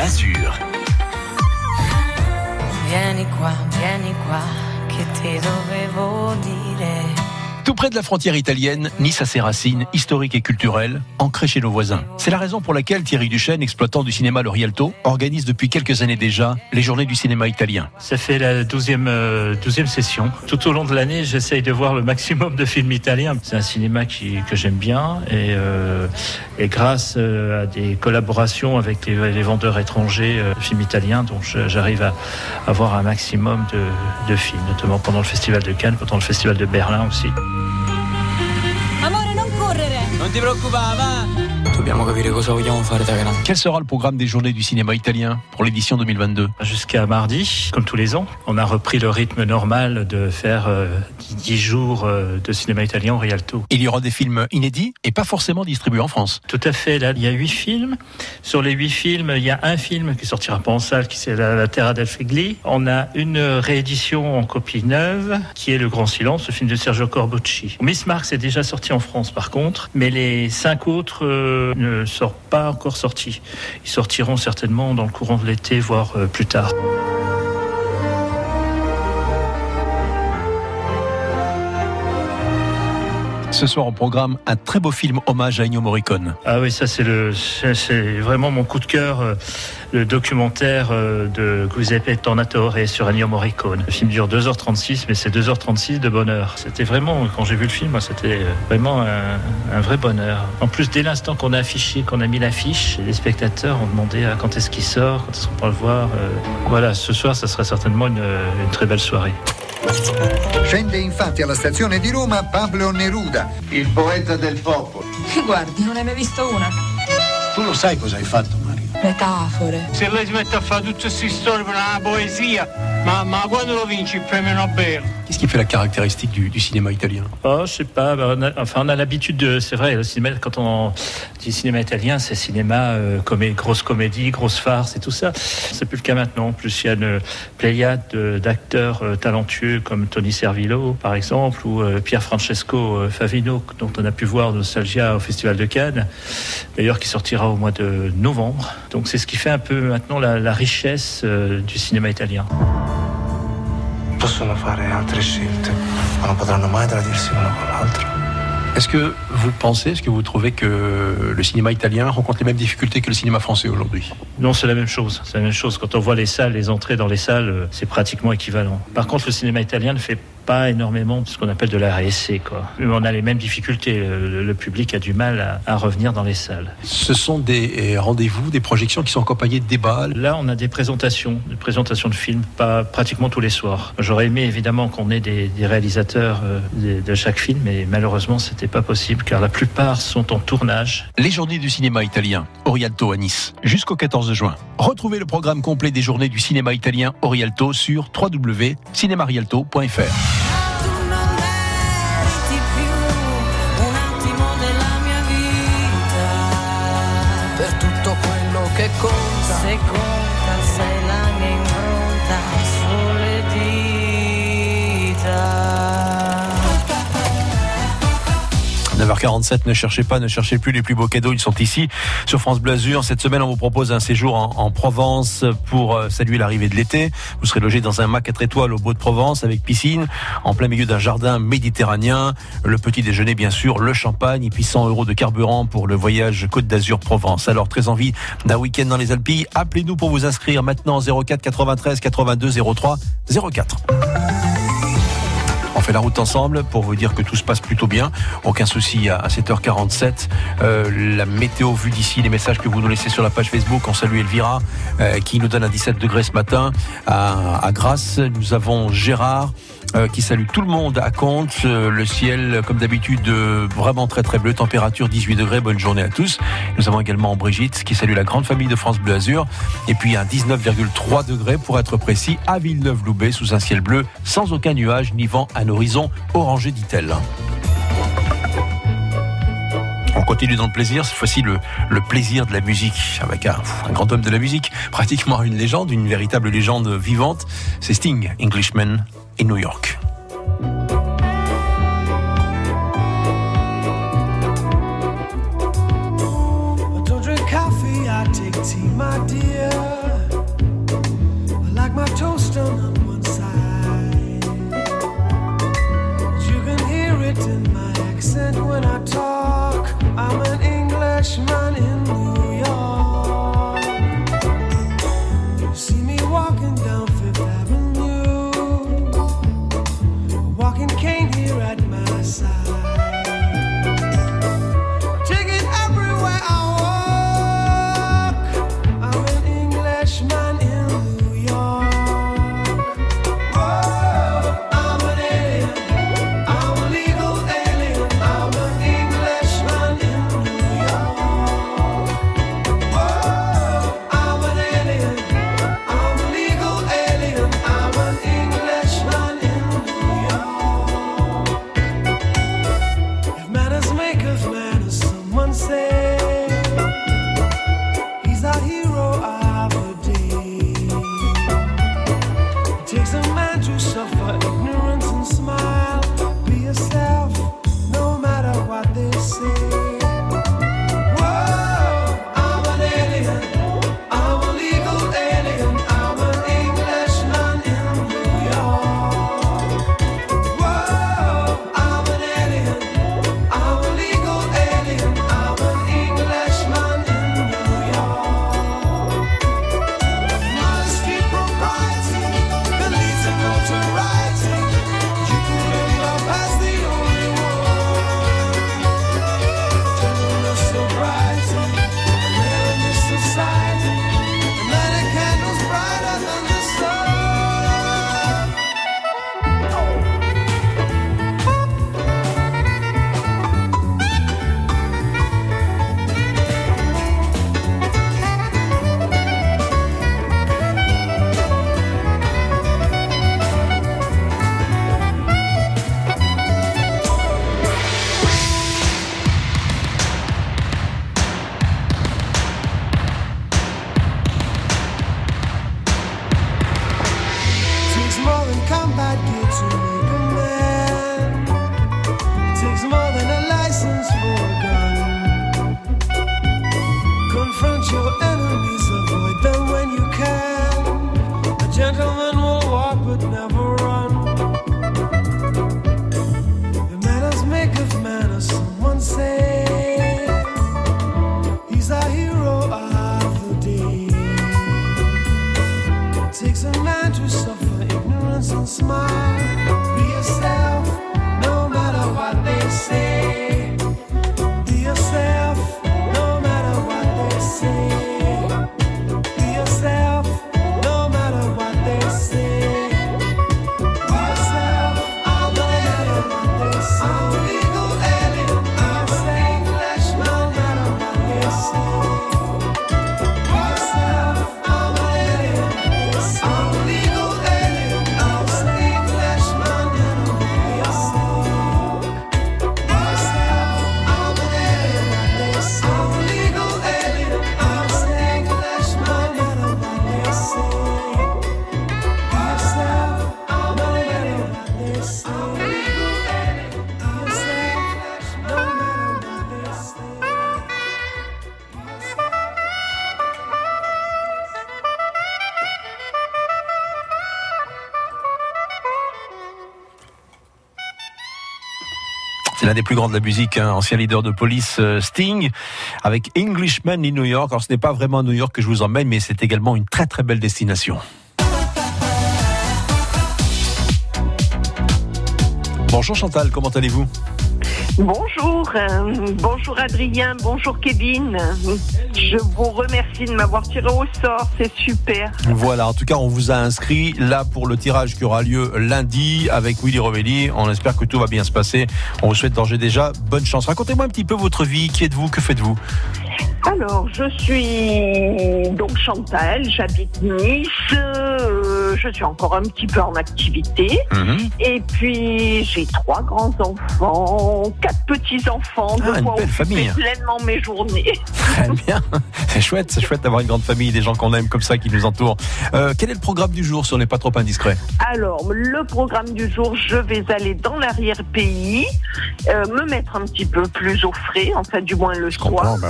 Azur. Vieni qua, vieni qua, che ti dovevo dire. Tout près de la frontière italienne, Nice a ses racines historiques et culturelles, ancrées chez nos voisins. C'est la raison pour laquelle Thierry Duchesne, exploitant du cinéma Le Rialto, organise depuis quelques années déjà les journées du cinéma italien. Ça fait la douzième euh, douzième session. Tout au long de l'année, j'essaye de voir le maximum de films italiens. C'est un cinéma qui, que j'aime bien et, euh, grâce euh, à des collaborations avec les, vendeurs étrangers films italiens, donc j'arrive à, à voir un maximum de films, notamment pendant le festival de Cannes, pendant le festival de Berlin aussi. Amore, non correre! Non ti preoccupare, va! Quel sera le programme des journées du cinéma italien pour l'édition 2022 Jusqu'à mardi, comme tous les ans, on a repris le rythme normal de faire euh, 10 jours euh, de cinéma italien au Rialto. Il y aura des films inédits et pas forcément distribués en France. Tout à fait. Là, il y a huit films. Sur les huit films, il y a un film qui sortira pas en salle, qui c'est La, la Terra del Figli. On a une réédition en copie neuve, qui est Le Grand Silence, le film de Sergio Corbucci. Miss Marx est déjà sorti en France, par contre, mais les cinq autres euh, ne sont pas encore sortis. Ils sortiront certainement dans le courant de l'été, voire euh, plus tard. Ce soir au programme, un très beau film hommage à Ennio Morricone. Ah oui, ça c'est le, c'est vraiment mon coup de cœur, euh, le documentaire euh, de Giuseppe Tornatore sur Ennio Morricone. Le film dure 2h36, mais c'est 2h36 de bonheur. C'était vraiment, quand j'ai vu le film, c'était euh, vraiment un, vrai bonheur. En plus, dès l'instant qu'on a affiché, qu'on a mis l'affiche, les spectateurs ont demandé ah, quand est-ce qu'il sort, quand est-ce qu'on pourra le voir. Voilà, ce soir, ça sera certainement une très belle soirée. Scende infatti alla stazione di Roma Pablo Neruda. Il poeta del popolo. Guardi, non hai mai visto una? Tu lo sai cosa hai fatto, Maria? Metafore. Se lei si mette a fare tutte queste storie per una poesia, ma, ma quando lo vinci il premio Nobel? Qu'est-ce qui fait la caractéristique du, cinéma italien? Oh, je sais pas. bah, on a, enfin, on a l'habitude de. C'est vrai, le cinéma, quand on dit cinéma italien, c'est cinéma euh, comé- grosse comédie, grosse farce et tout ça. C'est plus le cas maintenant. En plus, il y a une pléiade de- d'acteurs euh, talentueux comme Tony Servillo, par exemple, ou euh, Pierre Francesco euh, Favino, dont on a pu voir Nostalgia au Festival de Cannes, d'ailleurs qui sortira au mois de novembre. Donc, c'est ce qui fait un peu maintenant la, richesse du cinéma italien. Possono fare altre scelte, ma non potranno mai tradirsi l'uno con l'altro. Est-ce que vous pensez, est-ce que vous trouvez que le cinéma italien rencontre les mêmes difficultés que le cinéma français aujourd'hui? Non, c'est la même chose. C'est la même chose. Quand on voit les salles, les entrées dans les salles, euh, c'est pratiquement équivalent. Par contre, le cinéma italien ne fait pas énormément de ce qu'on appelle de la réessai, quoi. On a les mêmes difficultés. Le, le public a du mal à, à revenir dans les salles. Ce sont des euh, rendez-vous, des projections qui sont accompagnées de débats. Là, on a des présentations, des présentations de films, pas pratiquement tous les soirs. J'aurais aimé évidemment qu'on ait des, des réalisateurs euh, de, de chaque film, mais malheureusement, c'était pas possible car la plupart sont en tournage. Les journées du cinéma italien, Orialto à Nice, jusqu'au 14 juin. Retrouvez le programme complet des journées du cinéma italien Orialto sur www.cinemarialto.fr. Se conta 9h47, ne cherchez pas, ne cherchez plus les plus beaux cadeaux, ils sont ici sur France Bleu Azur. Cette semaine, on vous propose un séjour en, en Provence pour euh, saluer l'arrivée de l'été. Vous serez logé dans un mât 4 étoiles au Beau de Provence avec piscine, en plein milieu d'un jardin méditerranéen. Le petit déjeuner, bien sûr, le champagne et puis 100 euros de carburant pour le voyage Côte d'Azur Provence. Alors, très envie d'un week-end dans les Alpilles, appelez-nous pour vous inscrire maintenant 04 93 82 03 04. La route ensemble pour vous dire que tout se passe plutôt bien. Aucun souci à 7h47. Euh, la météo vue d'ici, les messages que vous nous laissez sur la page Facebook. On salue Elvira euh, qui nous donne un 17 degrés ce matin à, à Grasse. Nous avons Gérard. Euh, qui salue tout le monde à Comte. Euh, le ciel, comme d'habitude, euh, vraiment très très bleu. Température 18 degrés. Bonne journée à tous. Nous avons également Brigitte qui salue la grande famille de France Bleu Azur. Et puis un 19,3 degrés pour être précis à Villeneuve-Loubet sous un ciel bleu sans aucun nuage ni vent, un horizon orangé dit-elle. On continue dans le plaisir, cette fois-ci le, plaisir de la musique, avec un, grand homme de la musique, pratiquement une légende, une véritable légende vivante, c'est Sting, Englishman in New York. when I talk. make we. and smile. Be yourself, no matter what they say. l'un des plus grands de la musique, hein, ancien leader de police euh, Sting, avec Englishman in New York. Alors ce n'est pas vraiment New York que je vous emmène, mais c'est également une très très belle destination. Bonjour Chantal, comment allez-vous? Bonjour, euh, bonjour Adrien, bonjour Kevin. Je vous remercie de m'avoir tiré au sort, c'est super. Voilà, en tout cas, on vous a inscrit là pour le tirage qui aura lieu lundi avec Willy Rovelli. On espère que tout va bien se passer. On vous souhaite d'ores déjà bonne chance. Racontez-moi un petit peu votre vie. Qui êtes-vous? Que faites-vous? Alors, je suis donc Chantal, j'habite Nice, euh, je suis encore un petit peu en activité. Mhm. Et puis, j'ai trois grands-enfants, quatre petits-enfants, de ah, quoi pleinement mes journées. Très bien, c'est chouette, c'est chouette d'avoir une grande famille, des gens qu'on aime comme ça qui nous entourent. Euh, quel est le programme du jour si on n'est pas trop indiscret Alors, le programme du jour, je vais aller dans l'arrière-pays, euh, me mettre un petit peu plus au frais, en fait, du moins le je soir. Bah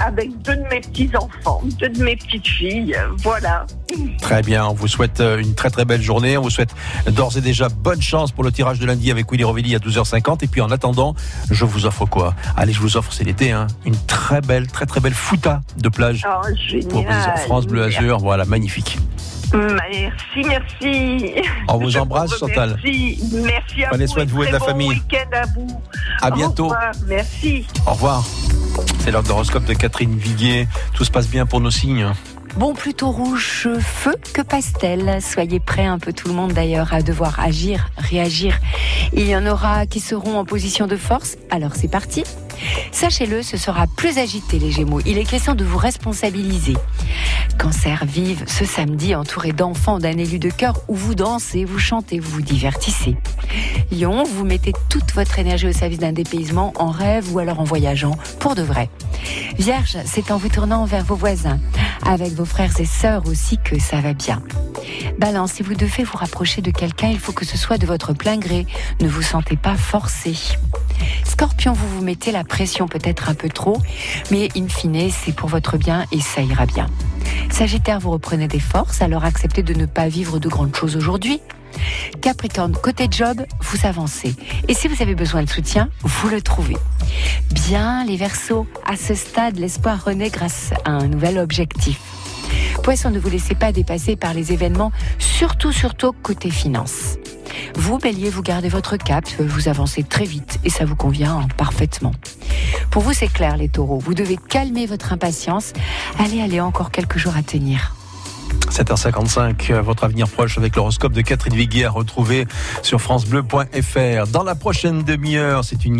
avec deux de mes petits-enfants, deux de mes petites filles, voilà. Très bien, on vous souhaite euh, une très très belle journée. On vous souhaite d'ores et déjà bonne chance pour le tirage de lundi avec Willy Rovelli à 12h50. Et puis en attendant, je vous offre quoi? Allez, je vous offre, c'est l'été, hein, une très belle, très très belle fouta de plage Oh, pour. France Bleu Azur. Voilà, magnifique. Merci, merci. On vous embrasse, vous Chantal. remercie. Merci à Prenez vous. soin de vous et de la bon famille. week-end à vous. À Au bientôt. revoir. Merci. Au revoir. C'est l'heure d'horoscope de Catherine Viguier. Tout se passe bien pour nos signes. Bon, plutôt rouge feu que pastel. Soyez prêts, un peu tout le monde d'ailleurs, à devoir agir, réagir. Il y en aura qui seront en position de force. Alors c'est parti. Sachez-le, ce sera plus agité les Gémeaux. Il est question de vous responsabiliser. Cancer vive ce samedi entouré d'enfants d'un élu de cœur où vous dansez, vous chantez, vous vous divertissez. Lion, vous mettez toute votre énergie au service d'un dépaysement en rêve ou alors en voyageant pour de vrai. Vierge, c'est en vous tournant vers vos voisins, avec vos frères et sœurs aussi que ça va bien. Balance, si vous devez vous rapprocher de quelqu'un, il faut que ce soit de votre plein gré. Ne vous sentez pas forcé. Scorpion, vous vous mettez la pression peut-être un peu trop, mais in fine, c'est pour votre bien et ça ira bien. Sagittaire, vous reprenez des forces, alors acceptez de ne pas vivre de grandes choses aujourd'hui. Capricorne, côté job, vous avancez. Et si vous avez besoin de soutien, vous le trouvez. Bien, les Verseaux, à ce stade, l'espoir renaît grâce à un nouvel objectif. Poisson, ne vous laissez pas dépasser par les événements, surtout, surtout côté finance. Vous, Bélier, vous gardez votre cap, vous avancez très vite et ça vous convient hein, parfaitement. Pour vous, c'est clair, les taureaux. Vous devez calmer votre impatience. Allez, allez, encore quelques jours à tenir. 7h55, euh, votre avenir proche avec l'horoscope de Catherine Viguier à retrouver sur francebleu.fr. Dans la prochaine demi-heure, c'est une